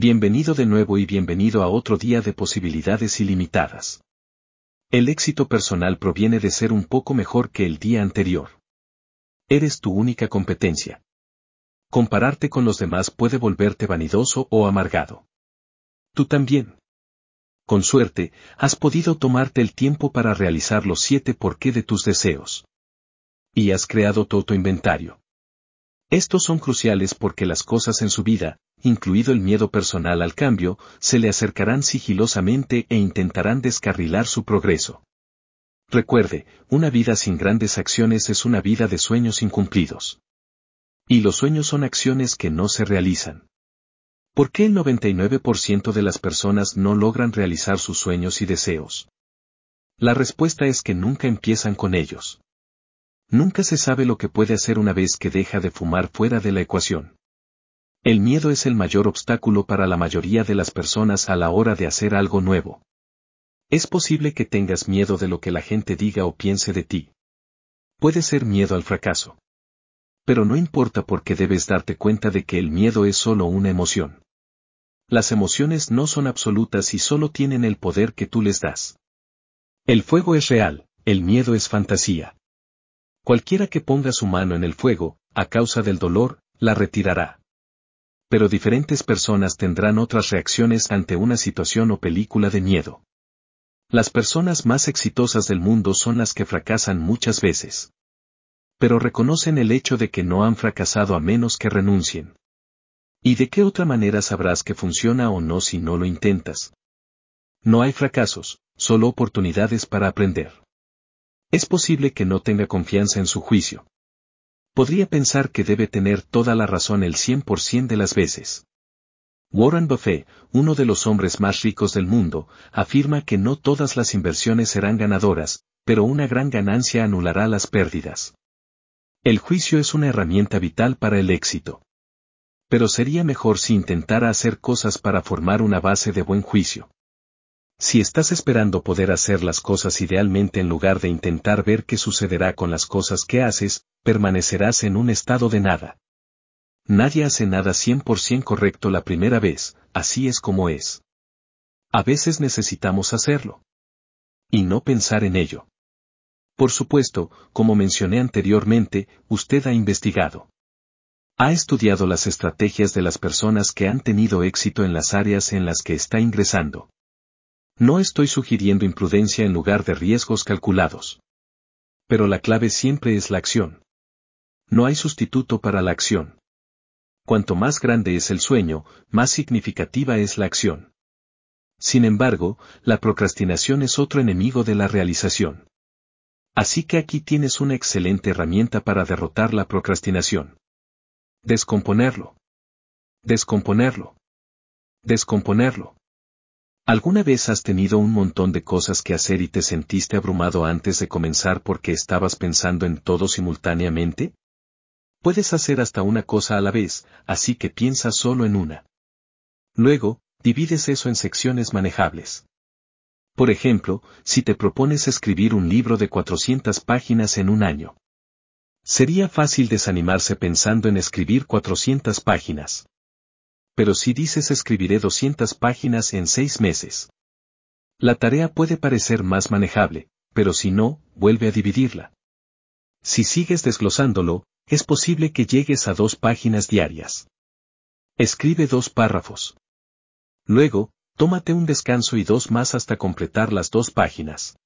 Bienvenido de nuevo y bienvenido a otro día de posibilidades ilimitadas. El éxito personal proviene de ser un poco mejor que el día anterior. Eres tu única competencia. Compararte con los demás puede volverte vanidoso o amargado. Tú también. Con suerte, has podido tomarte el tiempo para realizar los siete por qué de tus deseos. Y has creado todo tu inventario. Estos son cruciales porque las cosas en su vida, incluido el miedo personal al cambio, se le acercarán sigilosamente e intentarán descarrilar su progreso. Recuerde, una vida sin grandes acciones es una vida de sueños incumplidos. Y los sueños son acciones que no se realizan. ¿Por qué el 99% de las personas no logran realizar sus sueños y deseos? La respuesta es que nunca empiezan con ellos. Nunca se sabe lo que puede hacer una vez que deja de fumar fuera de la ecuación. El miedo es el mayor obstáculo para la mayoría de las personas a la hora de hacer algo nuevo. Es posible que tengas miedo de lo que la gente diga o piense de ti. Puede ser miedo al fracaso. Pero no importa porque debes darte cuenta de que el miedo es solo una emoción. Las emociones no son absolutas y solo tienen el poder que tú les das. El fuego es real, el miedo es fantasía. Cualquiera que ponga su mano en el fuego, a causa del dolor, la retirará pero diferentes personas tendrán otras reacciones ante una situación o película de miedo. Las personas más exitosas del mundo son las que fracasan muchas veces. Pero reconocen el hecho de que no han fracasado a menos que renuncien. ¿Y de qué otra manera sabrás que funciona o no si no lo intentas? No hay fracasos, solo oportunidades para aprender. Es posible que no tenga confianza en su juicio podría pensar que debe tener toda la razón el 100% de las veces. Warren Buffett, uno de los hombres más ricos del mundo, afirma que no todas las inversiones serán ganadoras, pero una gran ganancia anulará las pérdidas. El juicio es una herramienta vital para el éxito. Pero sería mejor si intentara hacer cosas para formar una base de buen juicio. Si estás esperando poder hacer las cosas idealmente en lugar de intentar ver qué sucederá con las cosas que haces, permanecerás en un estado de nada. Nadie hace nada 100% correcto la primera vez, así es como es. A veces necesitamos hacerlo. Y no pensar en ello. Por supuesto, como mencioné anteriormente, usted ha investigado. Ha estudiado las estrategias de las personas que han tenido éxito en las áreas en las que está ingresando. No estoy sugiriendo imprudencia en lugar de riesgos calculados. Pero la clave siempre es la acción. No hay sustituto para la acción. Cuanto más grande es el sueño, más significativa es la acción. Sin embargo, la procrastinación es otro enemigo de la realización. Así que aquí tienes una excelente herramienta para derrotar la procrastinación. Descomponerlo. Descomponerlo. Descomponerlo. ¿Alguna vez has tenido un montón de cosas que hacer y te sentiste abrumado antes de comenzar porque estabas pensando en todo simultáneamente? Puedes hacer hasta una cosa a la vez, así que piensa solo en una. Luego, divides eso en secciones manejables. Por ejemplo, si te propones escribir un libro de 400 páginas en un año. Sería fácil desanimarse pensando en escribir 400 páginas pero si dices escribiré 200 páginas en seis meses. La tarea puede parecer más manejable, pero si no, vuelve a dividirla. Si sigues desglosándolo, es posible que llegues a dos páginas diarias. Escribe dos párrafos. Luego, tómate un descanso y dos más hasta completar las dos páginas.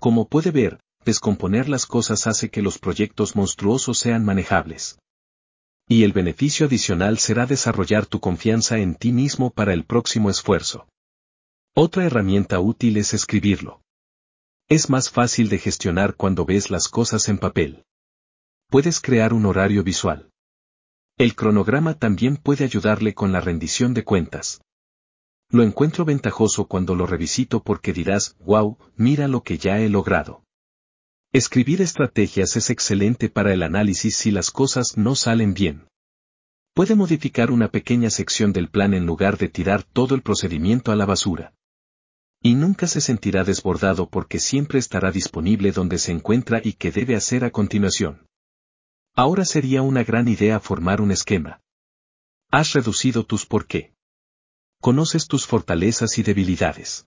Como puede ver, descomponer las cosas hace que los proyectos monstruosos sean manejables. Y el beneficio adicional será desarrollar tu confianza en ti mismo para el próximo esfuerzo. Otra herramienta útil es escribirlo. Es más fácil de gestionar cuando ves las cosas en papel. Puedes crear un horario visual. El cronograma también puede ayudarle con la rendición de cuentas. Lo encuentro ventajoso cuando lo revisito porque dirás, wow, mira lo que ya he logrado. Escribir estrategias es excelente para el análisis si las cosas no salen bien. Puede modificar una pequeña sección del plan en lugar de tirar todo el procedimiento a la basura. Y nunca se sentirá desbordado porque siempre estará disponible donde se encuentra y que debe hacer a continuación. Ahora sería una gran idea formar un esquema. Has reducido tus por qué. Conoces tus fortalezas y debilidades.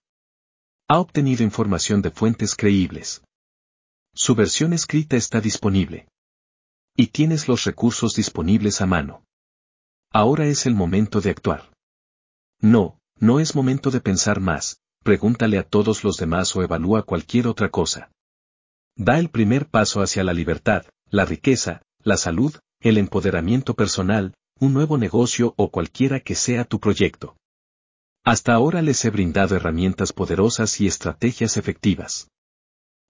Ha obtenido información de fuentes creíbles. Su versión escrita está disponible. Y tienes los recursos disponibles a mano. Ahora es el momento de actuar. No, no es momento de pensar más, pregúntale a todos los demás o evalúa cualquier otra cosa. Da el primer paso hacia la libertad, la riqueza, la salud, el empoderamiento personal, un nuevo negocio o cualquiera que sea tu proyecto. Hasta ahora les he brindado herramientas poderosas y estrategias efectivas.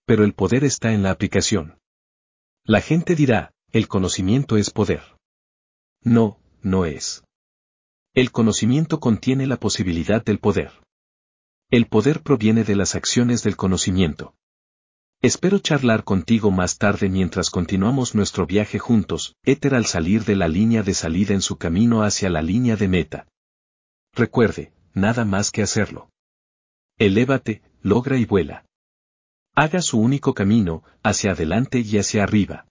Pero el poder está en la aplicación. La gente dirá, el conocimiento es poder. No, no es. El conocimiento contiene la posibilidad del poder. El poder proviene de las acciones del conocimiento. Espero charlar contigo más tarde mientras continuamos nuestro viaje juntos, éter al salir de la línea de salida en su camino hacia la línea de meta. Recuerde, nada más que hacerlo. Elévate, logra y vuela. Haga su único camino, hacia adelante y hacia arriba.